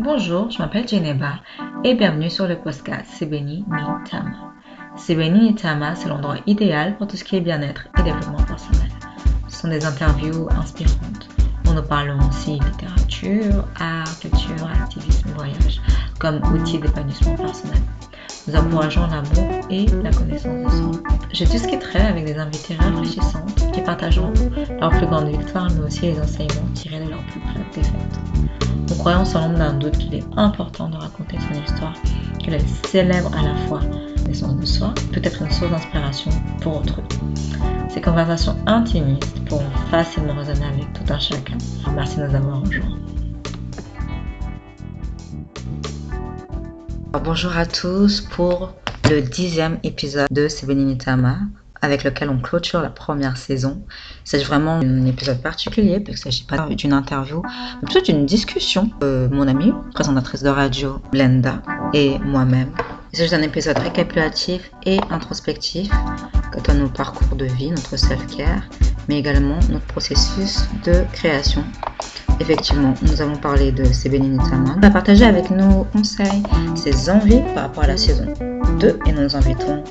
Bonjour, je m'appelle Geneva et bienvenue sur le podcast Sebeni ni Tama. Sebeni ni Tama, c'est l'endroit idéal pour tout ce qui est bien-être et développement personnel. Ce sont des interviews inspirantes où nous parlons aussi littérature, art, culture, activisme, voyage comme outil d'épanouissement personnel. Nous encourageons l'amour et la connaissance de soi. Je discuterai avec des invités réfléchissantes qui partageront leurs plus grandes victoires mais aussi les enseignements tirés de leurs plus brèves défaites. Nous croyons sans l'ombre d'un doute qu'il est important de raconter son histoire, qu'elle célèbre à la fois naissance de soi, peut être une source d'inspiration pour autrui. Ces conversations intimistes pourront facilement résonner avec tout un chacun. Merci de nous avoir rejoints. Bonjour à tous pour le dixième épisode de Sebeninitama avec lequel on clôture la première saison. C'est vraiment un épisode particulier parce qu'il ne s'agit pas d'une interview, mais plutôt d'une discussion. Mon amie, présentatrice de radio, Blenda, et moi-même. Il s'agit d'un épisode récapitulatif et introspectif quant à nos parcours de vie, notre self-care, mais également notre processus de création. Effectivement, nous avons parlé de Sebeni On va partager avec nos conseils, ses envies par rapport à la saison 2 et nous invitons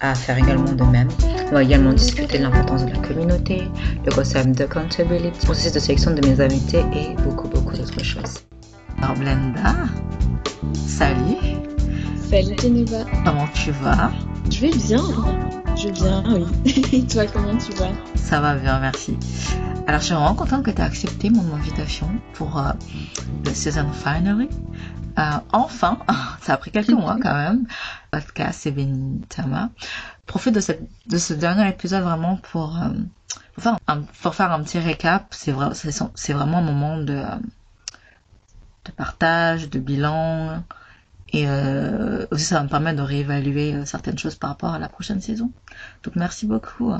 à faire également de même. On va également discuter de l'importance de la communauté, le concept d'accountability, le processus de sélection de mes invités et beaucoup, beaucoup d'autres choses. Alors Blenda, salut. Salut Geneva. Comment tu vas? Je vais bien. Je vais bien, oui. Toi, comment tu vas? Ça va bien, merci. Alors, je suis vraiment contente que tu aies accepté mon invitation pour euh, season finale. Euh, enfin, ça a pris quelques mois quand même. Podcast et Benitama. Profite de, cette, de ce dernier épisode vraiment pour, euh, faire, un, petit récap. C'est vrai, c'est vraiment un moment de, de partage, de bilan. Et euh, aussi, ça va me permettre de réévaluer euh, certaines choses par rapport à la prochaine saison. Donc, merci beaucoup.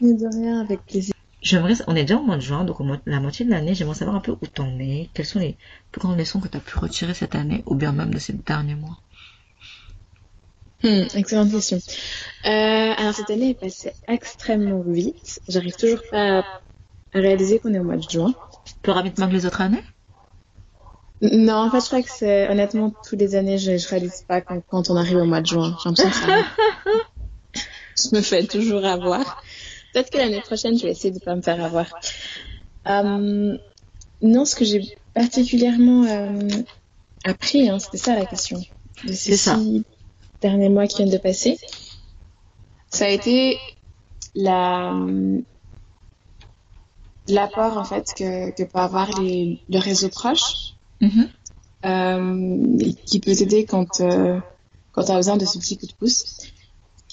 De rien, avec plaisir. J'aimerais, on est déjà au mois de juin, donc au mois, la moitié de l'année, j'aimerais savoir un peu où t'en es, quelles sont les plus grandes leçons que tu as pu retirer cette année, ou bien même de ces derniers mois? Hmm, excellente question. Euh, alors cette année est passée extrêmement vite. J'arrive toujours pas à réaliser qu'on est au mois de juin. Plus rapidement que les autres années? Non, en fait, je crois que c'est honnêtement tous les années, je, je réalise pas quand, quand on arrive au mois de juin. J'ai l'impression que ça... je me fais toujours avoir. Peut-être que l'année prochaine, je vais essayer de pas me faire avoir. Euh, non, ce que j'ai particulièrement euh, appris, hein, c'était ça la question. C'est ça. Derniers mois qui viennent de passer, ça a été la l'apport en fait que, que peut avoir les, le réseau proche, Mhm. euh, qui peut t'aider quand euh, quand tu as besoin de ce petit coup de pouce.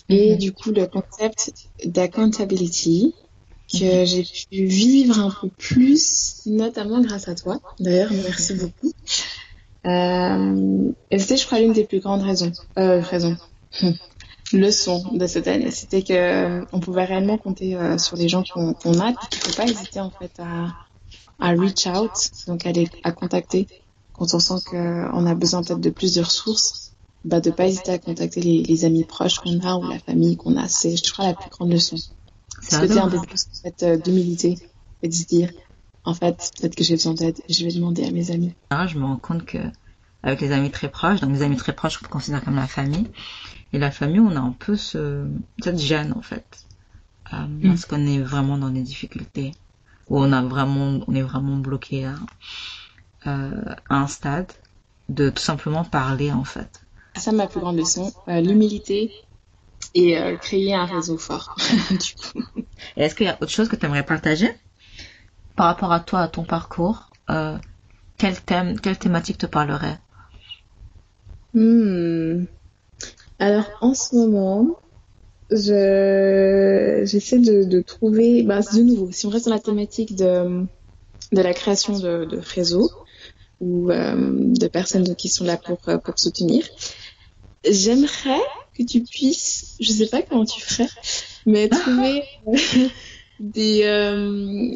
Et Mhm. du coup, le concept d'accountability que j'ai pu vivre un peu plus, notamment grâce à toi. D'ailleurs, merci beaucoup. Euh, et c'était, je crois, l'une des plus grandes raisons, euh, raisons, leçons de cette année. C'était que on pouvait réellement compter euh, sur les gens qu'on a, qu'il faut pas hésiter en fait à, à reach out, donc à, les, à contacter quand on sent qu'on a besoin peut-être de plus de ressources. Bah, de pas hésiter à contacter les, les amis proches qu'on a ou la famille qu'on a. C'est, je crois, la plus grande leçon. C'est Ce côté un peu plus en fait, euh, d'humilité et de se dire, en fait, peut-être que j'ai besoin d'aide, je vais demander à mes amis. Ah, je me rends compte que avec les amis très proches, donc les amis très proches, je considère comme la famille. Et la famille, on a un peu ce, cette gêne en fait, euh, parce qu'on est vraiment dans des difficultés, où on a vraiment, on est vraiment bloqué à, euh, à un stade de tout simplement parler en fait. Ça, ma plus grande leçon, euh, l'humilité et euh, créer un réseau fort. du coup. Et est-ce qu'il y a autre chose que tu aimerais partager? Par rapport à toi, à ton parcours euh, Quel thème, quelle thématique te parlerait? Hmm. Alors, en ce moment, je j'essaie de, de trouver, bah, de nouveau, si on reste dans la thématique de, de la création de, de réseaux ou euh, de personnes qui sont là pour, euh, pour soutenir, j'aimerais que tu puisses, je sais pas comment tu ferais, mais trouver euh, des, euh,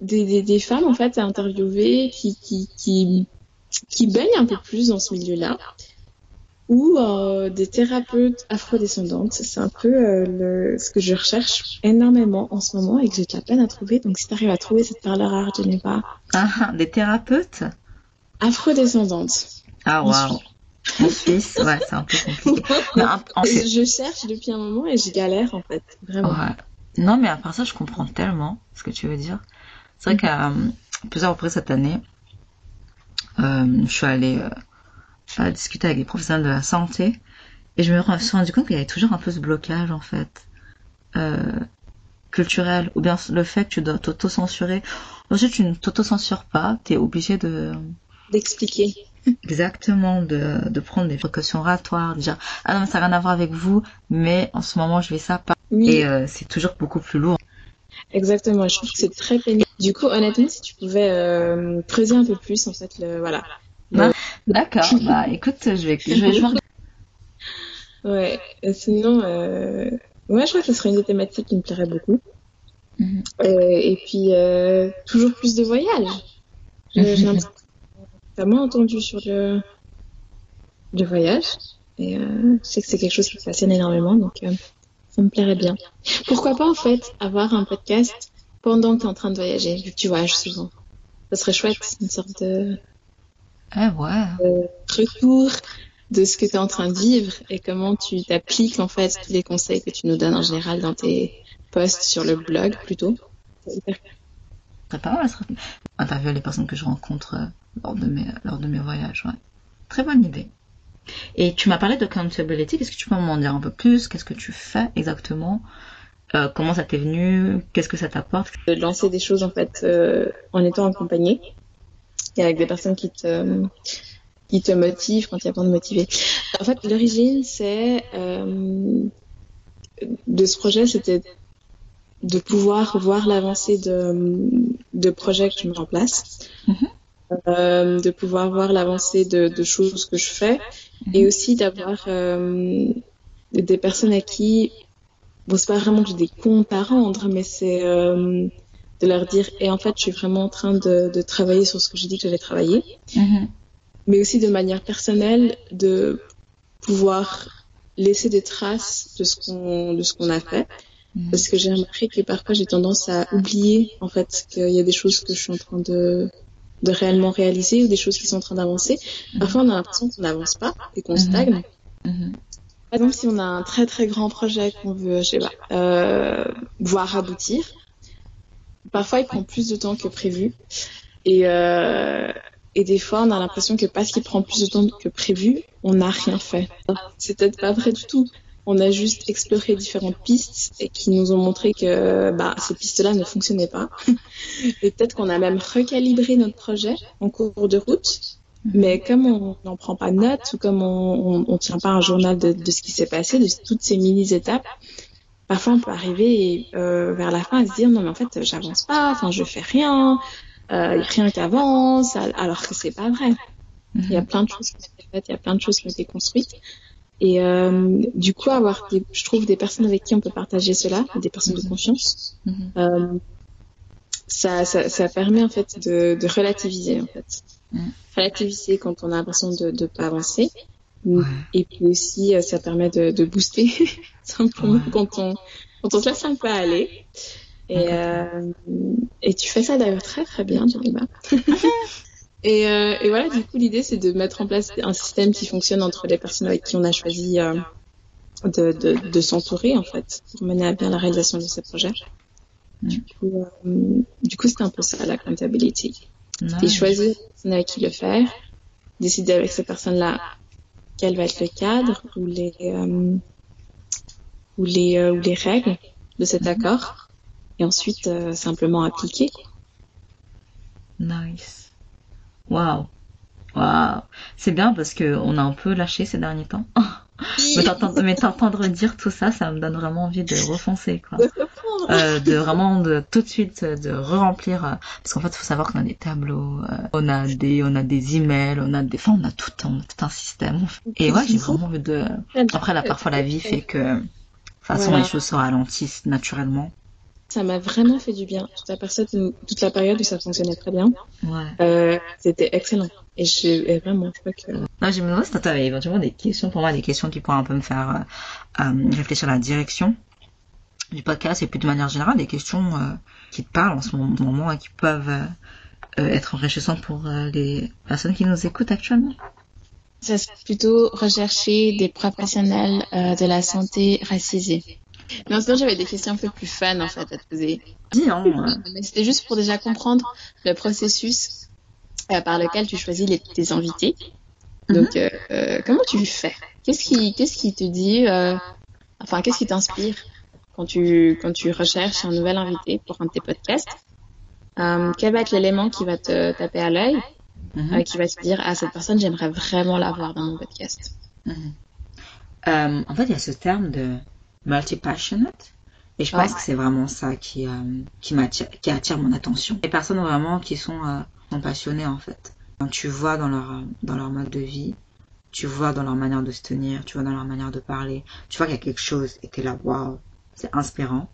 des, des, femmes en fait à interviewer qui, qui, qui, qui baignent un peu plus dans ce milieu-là ou euh, des thérapeutes afrodescendantes. C'est un peu euh, le, ce que je recherche énormément en ce moment et que j'ai de la peine à trouver. Donc si tu arrives à trouver cette perle rare, je n'ai pas. Ah, ah, des thérapeutes? Afrodescendante. Ah, waouh. En Suisse, ouais, c'est un peu compliqué. En. Je cherche depuis un moment et je galère, en fait. Vraiment. Ouais. Non, mais à part ça, je comprends tellement ce que tu veux dire. C'est vrai qu'à euh, plusieurs reprises cette année, euh, je suis allée euh, discuter avec des professionnels de la santé et je me suis rendu compte qu'il y avait toujours un peu ce blocage en fait euh, culturel ou bien le fait que tu dois t'auto-censurer. Ensuite, tu ne t'auto-censures pas, tu es obligé de d'expliquer. Exactement, de, de prendre des précautions oratoires, de dire ah non mais ça n'a rien à voir avec vous, mais en ce moment je vais ça pas. Oui. Et euh, c'est toujours beaucoup plus lourd. Exactement, je trouve que c'est très pénible. Du coup, honnêtement, si tu pouvais euh, creuser un peu plus, en fait, le voilà. Le... D'accord. bah, écoute, je vais, je vais, vais... Ouais. Sinon, euh... ouais, je crois que ce serait une des thématiques qui me plairait beaucoup. Mm -hmm. euh, et puis, euh, toujours plus de voyages. J'ai mm -hmm. vraiment entendu sur le, le voyage. Et euh, je sais que c'est quelque chose qui me passionne énormément, donc euh, ça me plairait bien. Pourquoi pas, en fait, avoir un podcast pendant que tu es en train de voyager, vu que tu voyages souvent. Ça serait chouette, une sorte de, ah ouais. de retour de ce que tu es en train de vivre et comment tu t'appliques en fait tous les conseils que tu nous donnes en général dans tes posts sur le blog plutôt. C'est pas mal, interviewer les personnes que je rencontre euh, lors de mes, lors de mes voyages, ouais. Très bonne idée. Et tu m'as parlé de accountability, qu'est-ce que tu peux m'en dire un peu plus? Qu'est-ce que tu fais exactement? Euh, Comment ça t'est venu? Qu'est-ce que ça t'apporte? De lancer des choses en fait euh, en étant accompagné et avec des personnes qui te qui te motive quand il y a besoin de motiver. En fait, l'origine, c'est euh, de ce projet, c'était de pouvoir voir l'avancée de, de projets que je mets en place, mm -hmm. euh, de pouvoir voir l'avancée de, de, choses que je fais, et aussi d'avoir euh, des personnes à qui, bon, c'est pas vraiment que j'ai des comptes à rendre, mais c'est de leur dire, et en fait, je suis vraiment en train de, de travailler sur ce que j'ai dit que j'allais travailler. Mm -hmm mais aussi de manière personnelle de pouvoir laisser des traces de ce qu'on de ce qu'on a fait mmh. parce que j'ai remarqué que parfois j'ai tendance à oublier en fait qu'il y a des choses que je suis en train de de réellement réaliser ou des choses qui sont en train d'avancer mmh. parfois on a l'impression qu'on n'avance pas et qu'on stagne par exemple si on a un très très grand projet qu'on veut je sais pas euh, voir aboutir parfois il prend plus de temps que prévu et euh, et des fois, on a l'impression que parce qu'il prend plus de temps que prévu, on n'a rien fait. C'est peut-être pas vrai du tout. On a juste exploré différentes pistes qui nous ont montré que bah, ces pistes-là ne fonctionnaient pas. et peut-être qu'on a même recalibré notre projet en cours de route. Mais comme on n'en prend pas note ou comme on ne tient pas un journal de ce qui s'est passé, de toutes ces mini-étapes, parfois on peut arriver euh, vers la fin à se dire non mais en fait j'avance pas, enfin je fais rien, euh, rien qu'avance, alors que c'est pas vrai. Mm -hmm. Il y a plein de choses qui ont été faites, il y a plein de choses qui ont été construites. Et euh, du coup, avoir, des, je trouve, des personnes avec qui on peut partager cela, des personnes mm -hmm. de confiance, mm -hmm. euh, ça, ça, ça, permet en fait de, de relativiser en fait, relativiser quand on a l'impression de ne pas avancer. Ouais. Et puis aussi, euh, ça permet de, de booster simplement ouais. quand on quand on se laisse un peu aller. Et, euh, et tu fais ça d'ailleurs très très bien, Jariba. et, euh, et voilà, du coup, l'idée c'est de mettre en place un système qui fonctionne entre les personnes avec qui on a choisi euh, de, de, de s'entourer en fait, pour mener à bien la réalisation de ces projets. Mm. Du coup, euh, du coup, c'est un peu ça l'accountability. Nice. C'est choisir la personne avec qui le faire, décider avec ces personnes-là quel va être le cadre ou les euh, ou les ou les règles de cet -hmm. accord et ensuite euh, simplement appliquer. Nice. Waouh. Waouh. C'est bien parce que on a un peu lâché ces derniers temps. mais t'entendre dire tout ça, ça me donne vraiment envie de refoncer, quoi. Euh, de vraiment de tout de suite de re-remplir euh, parce qu'en fait il faut savoir qu'on a des tableaux euh, on a des on a des emails on a des enfin on a tout on a tout un système et ouais j'ai vraiment envie de après là parfois la vie fait que de toute façon voilà. les choses se ralentissent naturellement ça m'a vraiment fait du bien. Toute la, toute la période où ça fonctionnait très bien, ouais. euh, c'était excellent. Et je, et vraiment, je crois que. Non, je me demande si tu avais éventuellement des questions pour moi, des questions qui pourraient un peu me faire euh, euh, réfléchir à la direction du podcast et puis de manière générale des questions euh, qui te parlent en ce moment et qui peuvent être enrichissant pour les personnes qui nous écoutent actuellement Ça serait plutôt rechercher des professionnels de la santé racisés. Non, sinon j'avais des questions un peu plus fun en fait à te poser. Dis, hein, Mais c'était juste pour déjà comprendre le processus par lequel tu choisis les, tes invités. Donc, euh, euh, comment tu fais? Qu'est-ce qui, qu'est-ce qui te dit euh, Enfin, qu'est-ce qui t'inspire quand tu quand tu recherches un nouvel invité pour un de tes podcasts? Euh, Quel va être l'élément qui va te taper à l'œil, mhm, euh, qui va te dire ah cette personne j'aimerais vraiment l'avoir dans mon podcast? mhm. Euh, en fait, il y a ce terme de multi-passionate. Et je pense que c'est vraiment ça qui, euh, qui, attire mon attention. Les personnes vraiment qui sont, euh, sont passionnées, en fait. Quand tu vois dans leur, dans leur mode de vie, tu vois dans leur manière de se tenir, tu vois dans leur manière de parler, tu vois qu'il y a quelque chose et t'es là, waouh, c'est inspirant.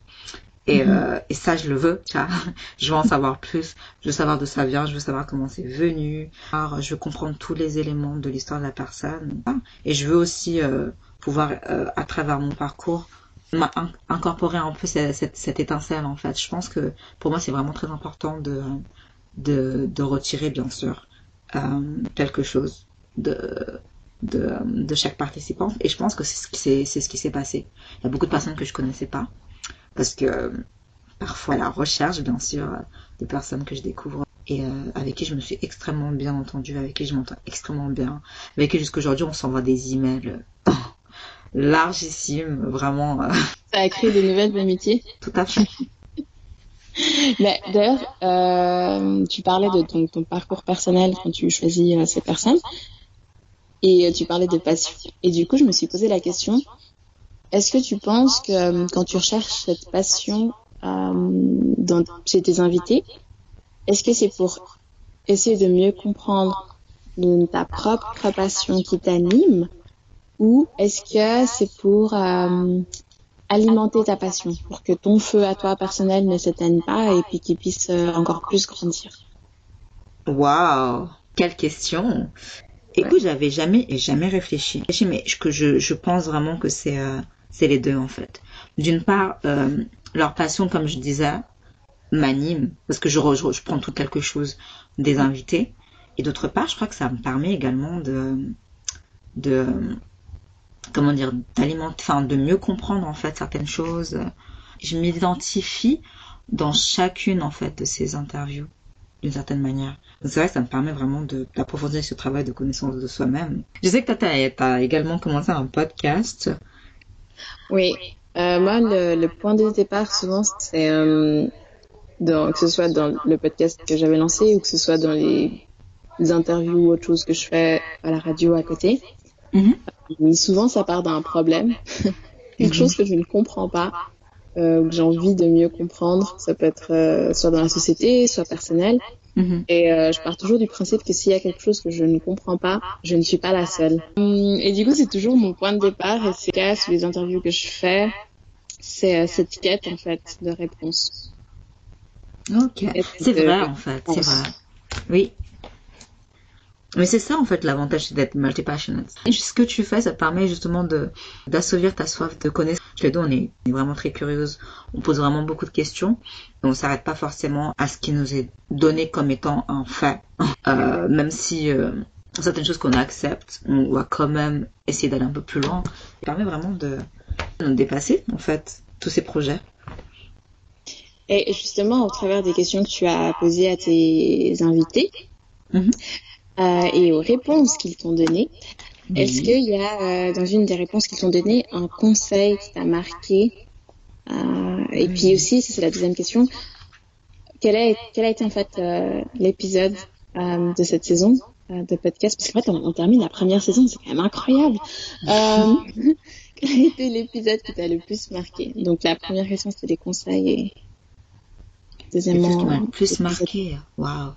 Et, Mhm. euh, et ça, je le veux, tu vois. Je veux en savoir plus. Je veux savoir d'où ça vient. Je veux savoir comment c'est venu. Alors, je veux comprendre tous les éléments de l'histoire de la personne. Et je veux aussi euh, pouvoir, euh, à travers mon parcours, incorporer un peu cette, cette, cette étincelle, en fait. Je pense que pour moi, c'est vraiment très important de, de, de retirer, bien sûr, euh, quelque chose de, de, de chaque participant. Et je pense que c'est ce qui s'est, c'est ce qui s'est passé. Il y a beaucoup de personnes que je connaissais pas. Parce que parfois, à la recherche, bien sûr, de personnes que je découvre et euh, avec qui je me suis extrêmement bien entendue, avec qui je m'entends extrêmement bien, avec qui jusqu'aujourd'hui on s'envoie des emails euh, largissimes, vraiment euh, Ça a créé de nouvelles amitiés. tout à fait. Mais d'ailleurs, euh, tu parlais de ton, parcours personnel quand tu choisis euh, ces personnes, et euh, tu parlais de passion. Et du coup, je me suis posé la question est-ce que tu penses que euh, quand tu recherches cette passion dans, chez tes invités, est-ce que c'est pour essayer de mieux comprendre ta propre passion qui t'anime, ou est-ce que c'est pour alimenter ta passion pour que ton feu à toi personnel ne s'éteigne pas et puis qu'il puisse euh, encore plus grandir. Waouh, quelle question. Écoute, j'avais jamais jamais réfléchi. Mais que je, je pense vraiment que c'est euh, c'est les deux en fait. D'une part, euh, leur passion, comme je disais, m'anime parce que je, je prends tout quelque chose des invités. Et d'autre part, je crois que ça me permet également de de comment dire d'alimenter, enfin de mieux comprendre en fait certaines choses. Je m'identifie dans chacune en fait de ces interviews d'une certaine manière. C'est vrai que ça me permet vraiment d'approfondir ce travail de connaissance de soi-même. Je sais que tu as, également commencé un podcast. Oui, euh, moi le, point de départ souvent c'est euh, que ce soit dans le podcast que j'avais lancé ou que ce soit dans les, les interviews ou autre chose que je fais à la radio à côté. Mhm. Mais souvent ça part d'un problème, quelque chose que je ne comprends pas, euh, que j'ai envie de mieux comprendre. Ça peut être euh, soit dans la société, soit personnel. Mhm. Et euh, je pars toujours du principe que s'il y a quelque chose que je ne comprends pas, je ne suis pas la seule. Hum, Et du coup, c'est toujours mon point de départ. Et c'est cas sur les interviews que je fais, c'est cette quête en fait de réponse. Ok. C'est vrai, en fait. C'est vrai. Oui. Mais c'est ça, en fait, l'avantage c'est d'être multi-passionate. Et ce que tu fais, ça permet justement de d'assouvir ta soif de connaissance. Les deux, on est, vraiment très curieuse. On pose vraiment beaucoup de questions. Et on s'arrête pas forcément à ce qui nous est donné comme étant un fait. Euh, même si euh, certaines choses qu'on accepte, on va quand même essayer d'aller un peu plus loin. Ça permet vraiment de, de nous dépasser, en fait, tous ces projets. Et justement, au travers des questions que tu as posées à tes invités Mhm. Euh, et aux réponses qu'ils t'ont données, est-ce qu'il y a euh, dans une des réponses qu'ils t'ont données un conseil qui t'a marqué Euh, Et puis aussi, ça, c'est la deuxième question, quel a, quel a été en fait l'épisode de cette saison de podcast? Parce qu'en fait, on, on termine la première saison, c'est quand même incroyable. Euh, quel a été l'épisode qui t'a le plus marqué? Donc la première question, c'était les conseils et deuxièmement... le plus marqué, waouh.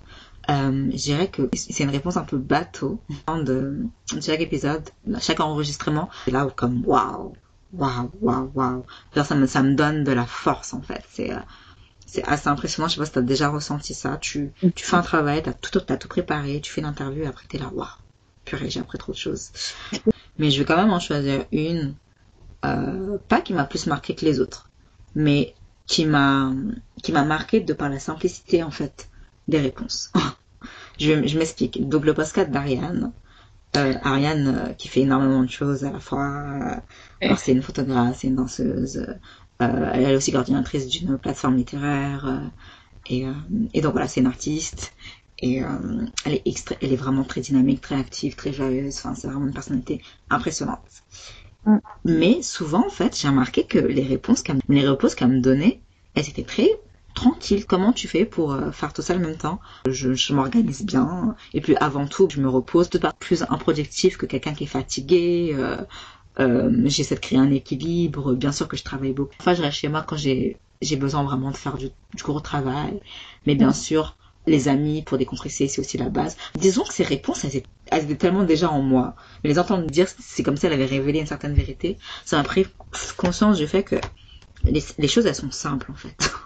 Euh, je dirais que c'est une réponse un peu bateau de, de chaque épisode, chaque enregistrement. C'est là où comme waouh, waouh, waouh, waouh. Ça me ça me donne de la force en fait. C'est euh, c'est assez impressionnant. Je sais pas si t'as déjà ressenti ça. Tu tu fais un travail, t'as tout t'as tout préparé, tu fais l'interview et après t'es là waouh. Purée, j'ai appris trop de choses. Mais je vais quand même en choisir une, euh, pas qui m'a plus marqué que les autres, mais qui m'a qui m'a marqué de par la simplicité en fait des réponses. je, je m'explique. Donc le podcast d'Ariane, euh, Ariane euh, qui fait énormément de choses à la fois. Euh, c'est une photographe, c'est une danseuse. elle est aussi coordinatrice d'une plateforme littéraire. Et, et, donc voilà, c'est une artiste. Et elle, est elle est vraiment très dynamique, très active, très joyeuse. Enfin, c'est vraiment une personnalité impressionnante. Mm. Mais souvent, en fait, j'ai remarqué que les réponses qu'elle, les réponses qu'elle me donnait, elles étaient très tranquilles. Comment tu fais pour euh, faire tout ça en même temps? Je, je m'organise bien. Et puis avant tout, je me repose. De pas plus improductif que quelqu'un qui est fatigué. Euh, euh, j'essaie de créer un équilibre. Bien sûr que je travaille beaucoup. Enfin, je reste chez moi quand j'ai besoin vraiment de faire du, du gros travail. Mais bien mm. sûr, les amis pour décompresser, c'est aussi la base. Disons que ces réponses, elles étaient, tellement déjà en moi. Mais les entendre dire, c'est comme si elle avait révélé une certaine vérité. Ça m'a pris conscience du fait que les, choses, elles sont simples, en fait.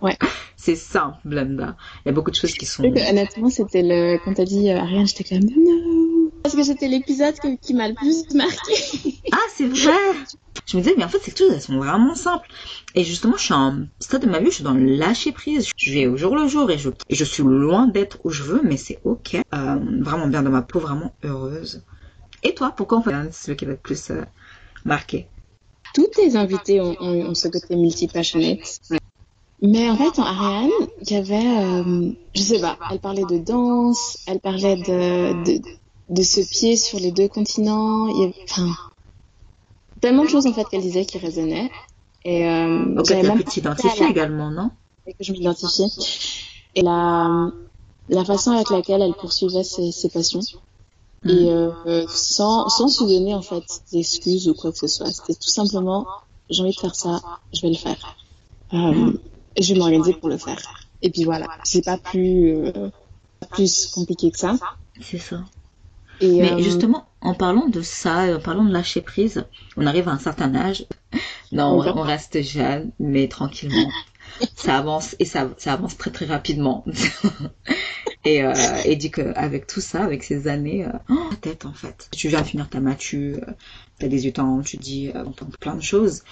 Ouais. C'est simple, Blenda. Il y a beaucoup de choses qui sont... honnêtement, c'était le... Quand t'as dit euh, Ariane, j'étais comme... Non Parce que c'était l'épisode qui m'a le plus marqué. ah, c'est vrai Je me disais, mais en fait, ces choses, elles sont vraiment simples. Et justement, je suis en stade de ma vie, je suis dans le lâcher prise. Je vais au jour le jour et je, je suis loin d'être où je veux, mais c'est ok. Euh, vraiment bien dans ma peau, vraiment heureuse. Et toi, pourquoi on fait celui qui va être plus euh, marqué Tous tes invités ont, ont, ce côté multi-passionate. Mais en fait, en Ariane, il y avait, euh, je sais pas, elle parlait de danse, elle parlait de, de, de ce pied sur les deux continents. Il y avait, enfin, tellement de choses en fait qu'elle disait qui résonnaient. Et euh, Donc, même t'identifier également, non? Et que je m'identifiais. Et la, la façon avec laquelle elle poursuivait ses, ses passions. Mm. Et euh, sans, sans se donner en fait d'excuses ou quoi que ce soit. C'était tout simplement, j'ai envie de faire ça, je vais le faire. Euh, je vais m'organiser pour le faire. Et puis voilà, c'est pas plus, euh, plus compliqué que ça. C'est ça. Et Mais euh, justement, en parlant de ça, en parlant de lâcher prise, on arrive à un certain âge. Non, on, reste jeune, mais tranquillement. ça avance et ça, ça avance très très rapidement. et, euh, et dit qu'avec tout ça, avec ces années, euh, oh, tête en fait. Tu viens de finir ta matu, euh, t'as 18 ans, tu dis euh, plein de choses.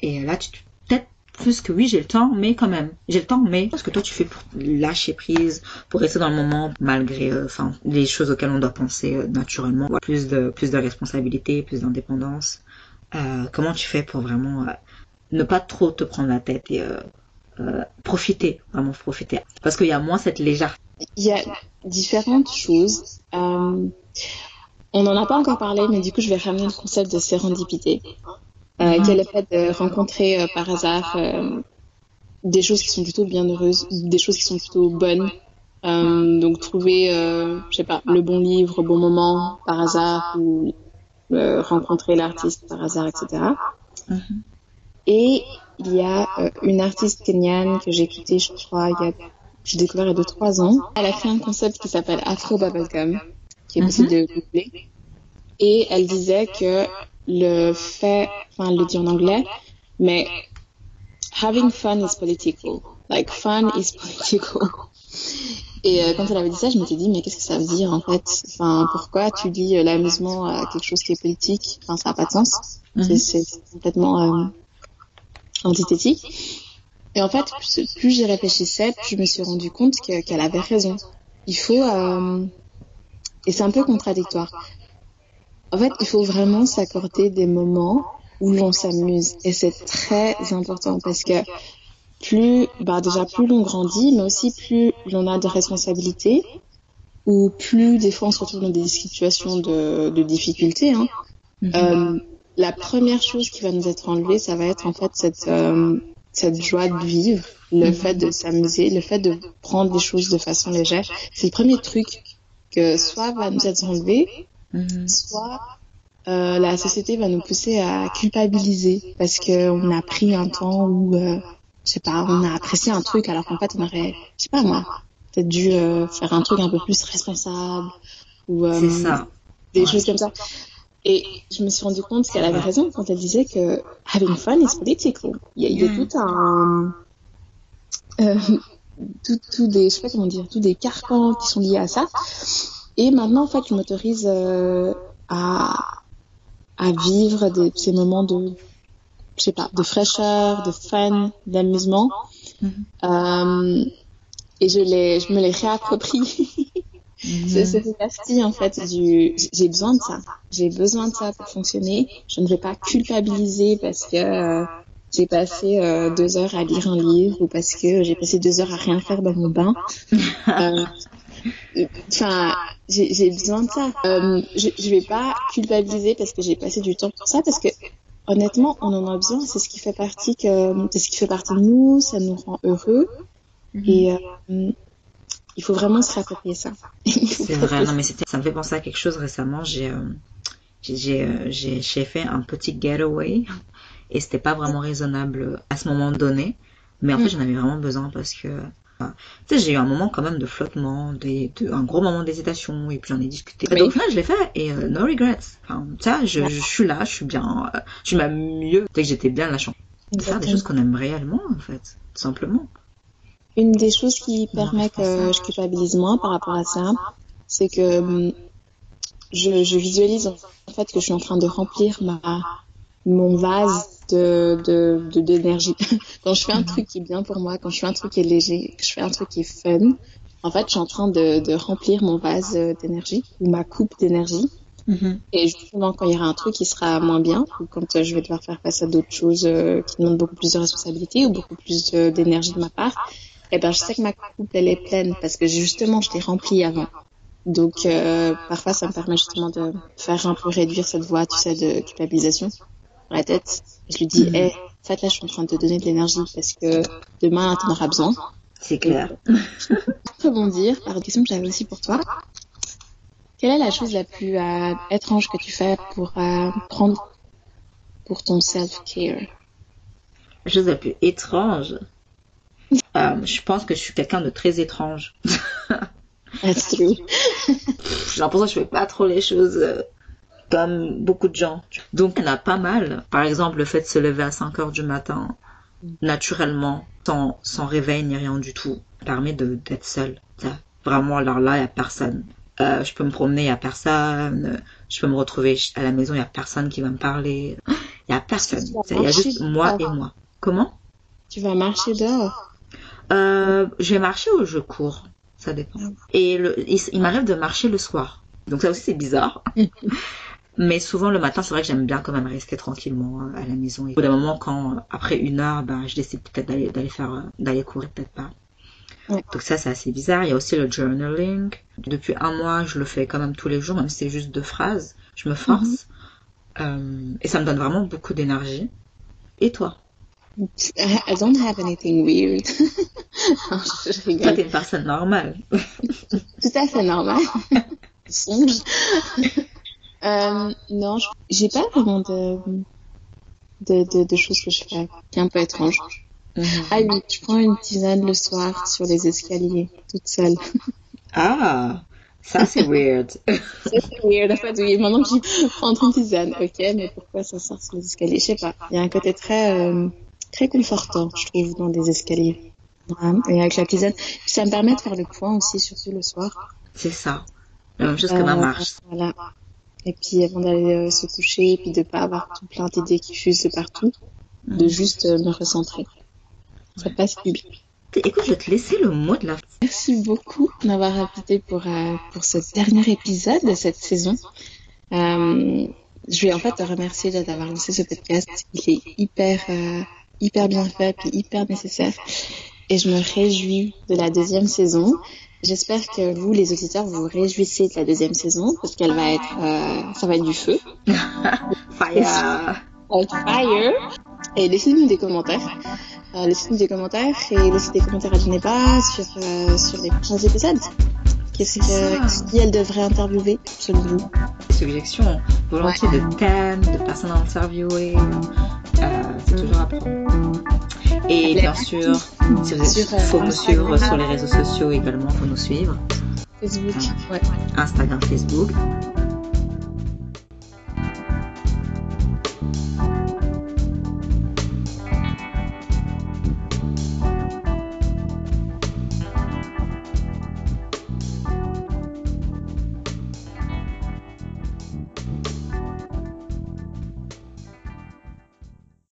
Et là, tu peut-être plus que oui, j'ai le temps, mais quand même, j'ai le temps, mais ce que toi tu fais pour lâcher prise, pour rester dans le moment malgré, euh, enfin, les choses auxquelles on doit penser euh, naturellement, plus de plus de responsabilité, plus d'indépendance. Euh, comment tu fais pour vraiment ne pas trop te prendre la tête et profiter, vraiment profiter, parce qu'il y a moins cette légèreté. Il y a différentes choses. on n'en a pas encore parlé, mais du coup, je vais ramener le concept de sérendipité euh, qui est le fait de rencontrer euh, par hasard euh, des choses qui sont plutôt bien heureuses, des choses qui sont plutôt bonnes. Euh, donc trouver, euh, je sais pas, le bon livre au bon moment par hasard ou rencontrer l'artiste par hasard, etc. Mm-hmm. Et il y a une artiste kenyane que j'ai écoutée, je crois, il y a, j'ai découvert il y a 2-3 ans. Elle a créé un concept qui s'appelle Afro Bubblegum, qui est possible mm-hmm. de googler. Et elle disait que le fait, enfin, le dit en anglais, mais having fun is political. Like, fun is political. Et euh, quand elle avait dit ça, je m'étais dit, mais qu'est-ce que ça veut dire en fait? Enfin, pourquoi tu dis euh, l'amusement à quelque chose qui est politique? Enfin, ça n'a pas de sens. Mhm. C'est complètement euh, antithétique. Et en fait, plus, plus j'y réfléchissais, plus je me suis rendu compte qu'elle avait raison. Il faut... Euh, et c'est un peu contradictoire. En fait, il faut vraiment s'accorder des moments où l'on s'amuse. Et c'est très important parce que plus, bah déjà plus l'on grandit, mais aussi plus l'on a de responsabilités, ou plus des fois on se retrouve dans des situations de, de difficulté. Hein. Mm-hmm. euh, la première chose qui va nous être enlevée, ça va être en fait cette, euh, cette joie de vivre, le mm-hmm. fait de s'amuser, le fait de prendre des choses de façon légère. C'est le premier truc que soit va nous être enlevé, Mhm. Soit euh, la société va nous pousser à culpabiliser parce qu'on a pris un temps où, euh, je sais pas, on a apprécié un truc alors qu'en fait on aurait, je sais pas moi, peut-être dû euh, faire un truc un peu plus responsable ou euh, ça. des choses comme ça. Et je me suis rendu compte qu'elle avait raison quand elle disait que having fun is political. Il y a, il y a mm. tout un euh, tout, tout des, je sais pas comment dire, tout des carcans qui sont liés à ça. Et maintenant, en fait, je m'autorise euh, à, à vivre des, ces moments de, je sais pas, de fraîcheur, de fun, d'amusement. Mm-hmm. Euh, et je, les, je me les réapproprie. C'est cette partie en fait du j'ai besoin de ça. J'ai besoin de ça pour fonctionner. Je ne vais pas culpabiliser parce que euh, j'ai passé euh, deux heures à lire un livre ou parce que j'ai passé deux heures à rien faire dans mon bain. Euh, Enfin, j'ai besoin de ça. Euh, je, je vais pas culpabiliser parce que j'ai passé du temps pour ça parce que honnêtement, on en a besoin. C'est ce qui fait partie que c'est ce qui fait partie de nous. Ça nous rend heureux Mhm. et euh, il faut vraiment se rapproprier ça. C'est vrai, non mais ça me fait penser à quelque chose récemment. J'ai, euh, j'ai, j'ai, euh, j'ai, fait un petit getaway et c'était pas vraiment raisonnable à ce moment donné, mais en fait Mm. j'en avais vraiment besoin parce que, enfin, tu sais, j'ai eu un moment quand même de flottement, des, de- un gros moment d'hésitation et puis j'en ai discuté. Donc au final je l'ai fait et euh, no regrets. Enfin, ça, je, je suis là, je suis bien, euh, je suis même mieux. Tu que j'étais bien la chance de faire des choses qu'on aime réellement en fait, tout simplement. Une des choses qui permet que je culpabilise moins par rapport à ça, c'est que hum, je, je visualise en fait que je suis en train de remplir ma mon vase de de de- d'énergie. quand je fais un truc qui est bien pour moi, quand je fais un truc qui est léger, que je fais un truc qui est fun, en fait, je suis en train de, de remplir mon vase euh, d'énergie ou ma coupe d'énergie. Et justement, quand il y aura un truc qui sera moins bien, ou quand euh, je vais devoir faire face à d'autres choses euh, qui demandent beaucoup plus de responsabilité ou beaucoup plus d'énergie de ma part, eh ben, je sais que ma coupe, elle est pleine parce que justement, je l'ai remplie avant. Donc, euh, parfois, ça me permet justement de faire un peu réduire cette voix, tu sais, de culpabilisation dans la tête. Je lui dis, Mhm. hé, en fait, là, je suis en train de te donner de l'énergie parce que demain, tu en auras besoin. C'est clair. Rebondir par une question que j'avais aussi pour toi. Quelle est la chose la plus euh, étrange que tu fais pour euh, prendre pour ton self-care? La chose la plus étrange. Euh, je pense que je suis quelqu'un de très étrange. That's true. J'ai l'impression que je fais pas trop les choses comme beaucoup de gens. Donc, il y en a pas mal. Par exemple, le fait de se lever à 5 heures du matin, naturellement, sans, sans réveil ni rien du tout, permet de d'être seule. Ça, Vraiment, alors là, il y a personne. Euh, je peux me promener, il y a personne. Je peux me retrouver à la maison, il y a personne qui va me parler. Il y a personne. Il y a juste moi et moi. Comment? Tu vas marcher dehors. Euh, je vais marcher ou je cours Ça dépend. Et le, il, il m'arrive de marcher le soir. Donc ça aussi c'est bizarre. Mais souvent le matin, c'est vrai que j'aime bien quand même rester tranquillement euh, à la maison. Et au bout d'un moment, quand après une heure, ben, je décide peut-être d'aller d'aller faire euh, d'aller courir, peut-être pas. Ouais. Donc ça c'est assez bizarre. Il y a aussi le journaling. Depuis un mois, je le fais quand même tous les jours, même si c'est juste deux phrases. Je me force. Euh, et ça me donne vraiment beaucoup d'énergie. Et toi? I don't have anything weird. Non, je Toi, rigole. t'es une personne normale. Tout à fait normal. Songe. Euh, non, je- j'ai pas vraiment de, de, de, de choses que je fais qui est un peu étrange. Ah oui, je prends une tisane le soir sur les escaliers, toute seule. Ah, ça c'est weird. Ça, c'est weird, en fait, oui. Maintenant que j'y prends une tisane, ok, mais pourquoi ça sort sur les escaliers? Je sais pas. Il y a un côté très, euh, très confortant, je trouve, dans des escaliers. Ouais, et avec la tisane. Puis ça me permet de faire le point aussi, surtout le soir. C'est ça. La même chose que ma Euh, marche. Voilà. Et puis avant d'aller euh, se coucher, et puis de pas avoir tout plein d'idées qui fusent de partout, de juste euh, me recentrer. Ça passe plus bien. Écoute, je vais te laisser le mot de la fin. Merci beaucoup d'avoir invité pour, euh, pour ce dernier épisode de cette saison. Euh, je vais en fait te remercier d'avoir lancé ce podcast. Il est hyper, euh, hyper bien fait puis hyper nécessaire. Et je me réjouis de la deuxième saison. J'espère que vous, les auditeurs, vous réjouissez de la deuxième saison parce qu'elle va être, euh, ça va être du feu. Fire. Avec fire. Et laissez-nous des commentaires. Euh, laissez-nous des commentaires et laissez des commentaires à Geneva sur, euh, sur les prochains épisodes. Qu'est-ce que, qui elle devrait interviewer, selon vous? Suggestions, volontiers de thèmes, de personnes à interviewer. Euh, c'est toujours à prendre. Et bien sûr, si vous êtes, euh, faut nous suivre sur les réseaux sociaux également, faut nous suivre. Facebook. Ouais. Instagram, Facebook.